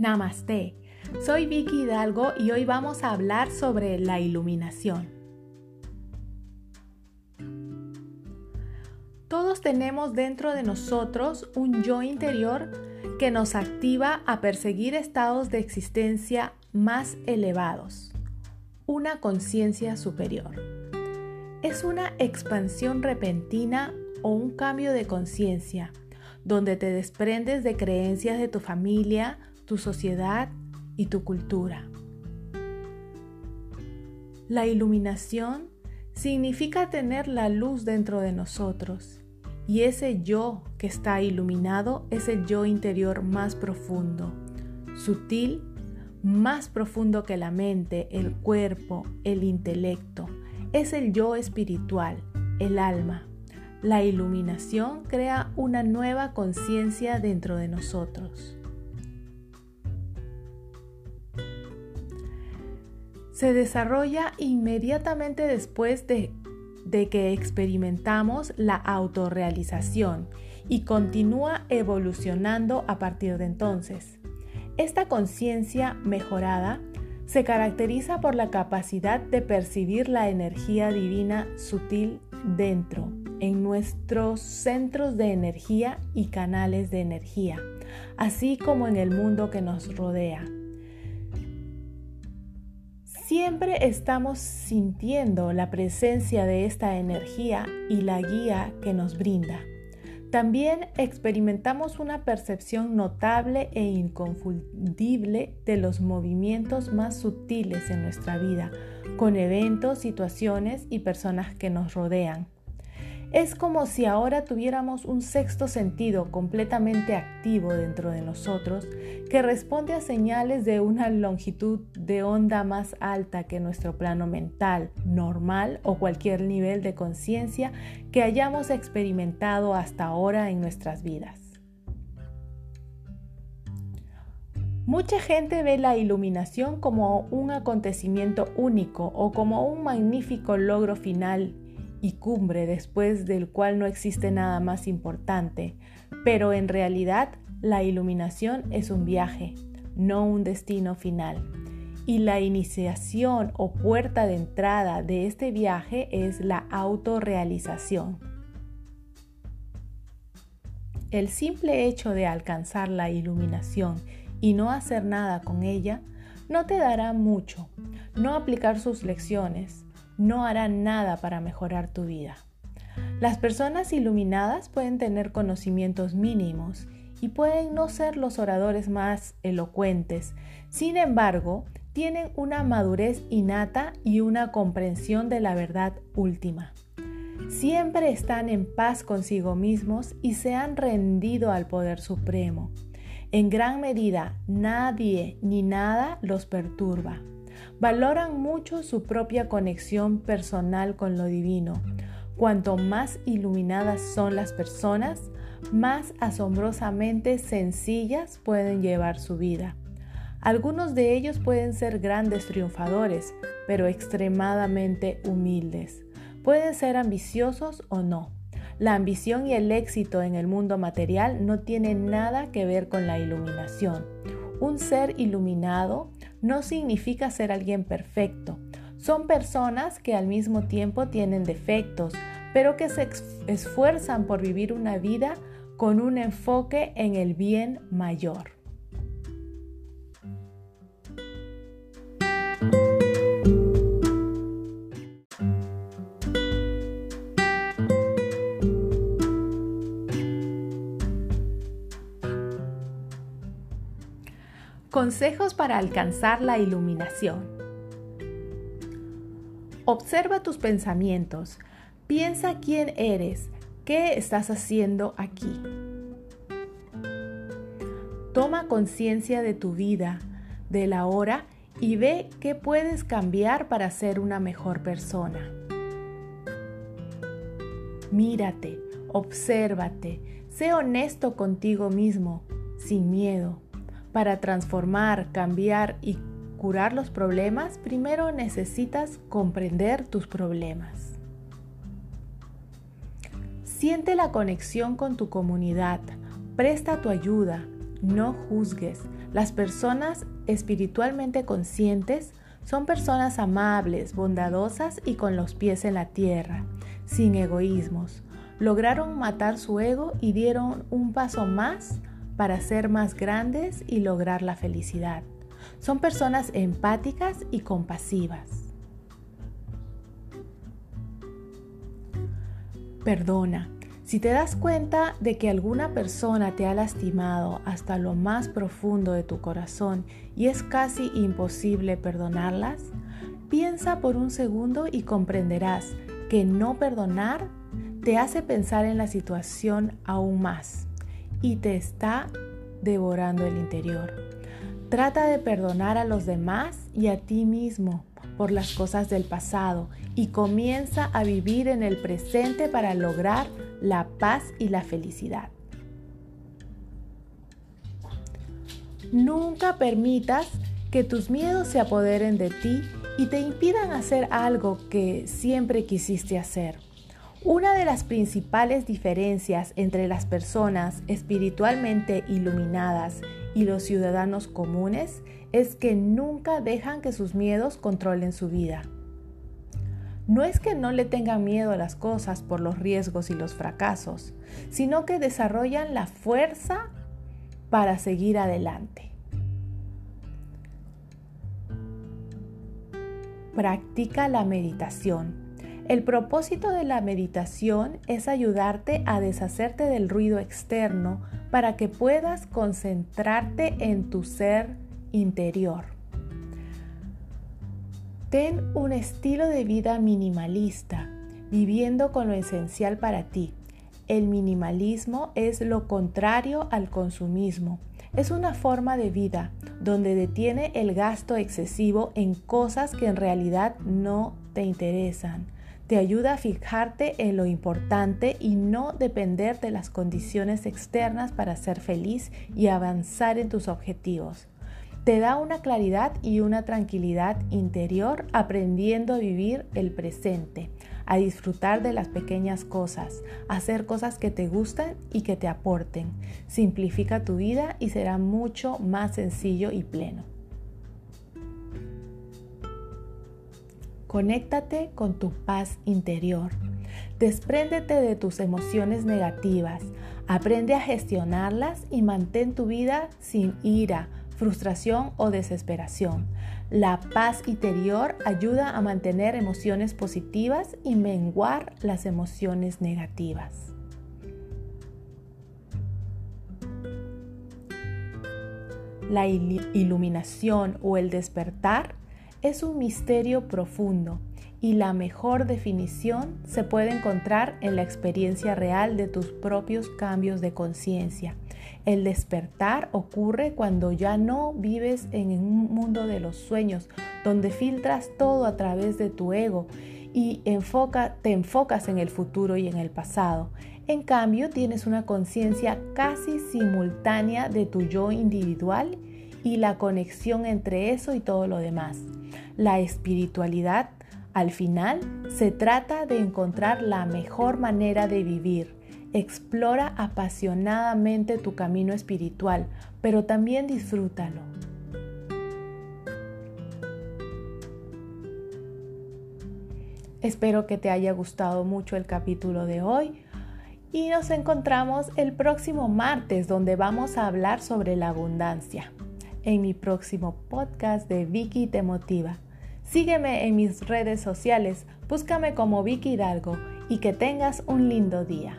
Namaste. Soy Vicky Hidalgo y hoy vamos a hablar sobre la iluminación. Todos tenemos dentro de nosotros un yo interior que nos activa a perseguir estados de existencia más elevados, una conciencia superior. Es una expansión repentina o un cambio de conciencia, donde te desprendes de creencias de tu familia, tu sociedad y tu cultura. La iluminación significa tener la luz dentro de nosotros y ese yo que está iluminado es el yo interior más profundo, sutil, más profundo que la mente, el cuerpo, el intelecto. Es el yo espiritual, el alma. La iluminación crea una nueva conciencia dentro de nosotros. Se desarrolla inmediatamente después de, que experimentamos la autorrealización y continúa evolucionando a partir de entonces. Esta conciencia mejorada se caracteriza por la capacidad de percibir la energía divina sutil dentro, en nuestros centros de energía y canales de energía, así como en el mundo que nos rodea. Siempre estamos sintiendo la presencia de esta energía y la guía que nos brinda. También experimentamos una percepción notable e inconfundible de los movimientos más sutiles en nuestra vida, con eventos, situaciones y personas que nos rodean. Es como si ahora tuviéramos un sexto sentido completamente activo dentro de nosotros que responde a señales de una longitud de onda más alta que nuestro plano mental, normal o cualquier nivel de conciencia que hayamos experimentado hasta ahora en nuestras vidas. Mucha gente ve la iluminación como un acontecimiento único o como un magnífico logro final y cumbre después del cual no existe nada más importante, pero en realidad la iluminación es un viaje, no un destino final. Y la iniciación o puerta de entrada de este viaje es la autorrealización. El simple hecho de alcanzar la iluminación y no hacer nada con ella no te dará mucho, no aplicar sus lecciones, no hará nada para mejorar tu vida. Las personas iluminadas pueden tener conocimientos mínimos y pueden no ser los oradores más elocuentes. Sin embargo, tienen una madurez innata y una comprensión de la verdad última. Siempre están en paz consigo mismos y se han rendido al poder supremo. En gran medida, nadie ni nada los perturba. Valoran mucho su propia conexión personal con lo divino. Cuanto más iluminadas son las personas, más asombrosamente sencillas pueden llevar su vida. Algunos de ellos pueden ser grandes triunfadores, pero extremadamente humildes. Pueden ser ambiciosos o no. La ambición y el éxito en el mundo material no tienen nada que ver con la iluminación. Un ser iluminado no significa ser alguien perfecto. Son personas que al mismo tiempo tienen defectos, pero que se esfuerzan por vivir una vida con un enfoque en el bien mayor. Consejos para alcanzar la iluminación. Observa tus pensamientos. Piensa quién eres, qué estás haciendo aquí. Toma conciencia de tu vida, de la hora y ve qué puedes cambiar para ser una mejor persona. Mírate, obsérvate, sé honesto contigo mismo, sin miedo. Para transformar, cambiar y curar los problemas, primero necesitas comprender tus problemas. Siente la conexión con tu comunidad, presta tu ayuda, no juzgues. Las personas espiritualmente conscientes son personas amables, bondadosas y con los pies en la tierra, sin egoísmos. Lograron matar su ego y dieron un paso más para ser más grandes y lograr la felicidad. Son personas empáticas y compasivas. Perdona. Si te das cuenta de que alguna persona te ha lastimado hasta lo más profundo de tu corazón y es casi imposible perdonarlas, piensa por un segundo y comprenderás que no perdonar te hace pensar en la situación aún más y te está devorando el interior. Trata de perdonar a los demás y a ti mismo por las cosas del pasado y comienza a vivir en el presente para lograr la paz y la felicidad. Nunca permitas que tus miedos se apoderen de ti y te impidan hacer algo que siempre quisiste hacer. Una de las principales diferencias entre las personas espiritualmente iluminadas y los ciudadanos comunes es que nunca dejan que sus miedos controlen su vida. No es que no le tengan miedo a las cosas por los riesgos y los fracasos, sino que desarrollan la fuerza para seguir adelante. Practica la meditación. El propósito de la meditación es ayudarte a deshacerte del ruido externo para que puedas concentrarte en tu ser interior. Ten un estilo de vida minimalista, viviendo con lo esencial para ti. El minimalismo es lo contrario al consumismo. Es una forma de vida donde detiene el gasto excesivo en cosas que en realidad no te interesan te ayuda a fijarte en lo importante y no depender de las condiciones externas para ser feliz y avanzar en tus objetivos. Te da una claridad y una tranquilidad interior aprendiendo a vivir el presente, a disfrutar de las pequeñas cosas, a hacer cosas que te gustan y que te aporten. Simplifica tu vida y será mucho más sencillo y pleno. Conéctate con tu paz interior. Despréndete de tus emociones negativas. Aprende a gestionarlas y mantén tu vida sin ira, frustración o desesperación. La paz interior ayuda a mantener emociones positivas y menguar las emociones negativas. La iluminación o el despertar es un misterio profundo y la mejor definición se puede encontrar en la experiencia real de tus propios cambios de conciencia. El despertar ocurre cuando ya no vives en un mundo de los sueños, donde filtras todo a través de tu ego y te enfocas en el futuro y en el pasado. En cambio, tienes una conciencia casi simultánea de tu yo individual y la conexión entre eso y todo lo demás. La espiritualidad, al final, se trata de encontrar la mejor manera de vivir. Explora apasionadamente tu camino espiritual, pero también disfrútalo. Espero que te haya gustado mucho el capítulo de hoy y nos encontramos el próximo martes donde vamos a hablar sobre la abundancia en mi próximo podcast de Vicky Te Motiva. Sígueme en mis redes sociales, búscame como Vicky Hidalgo y que tengas un lindo día.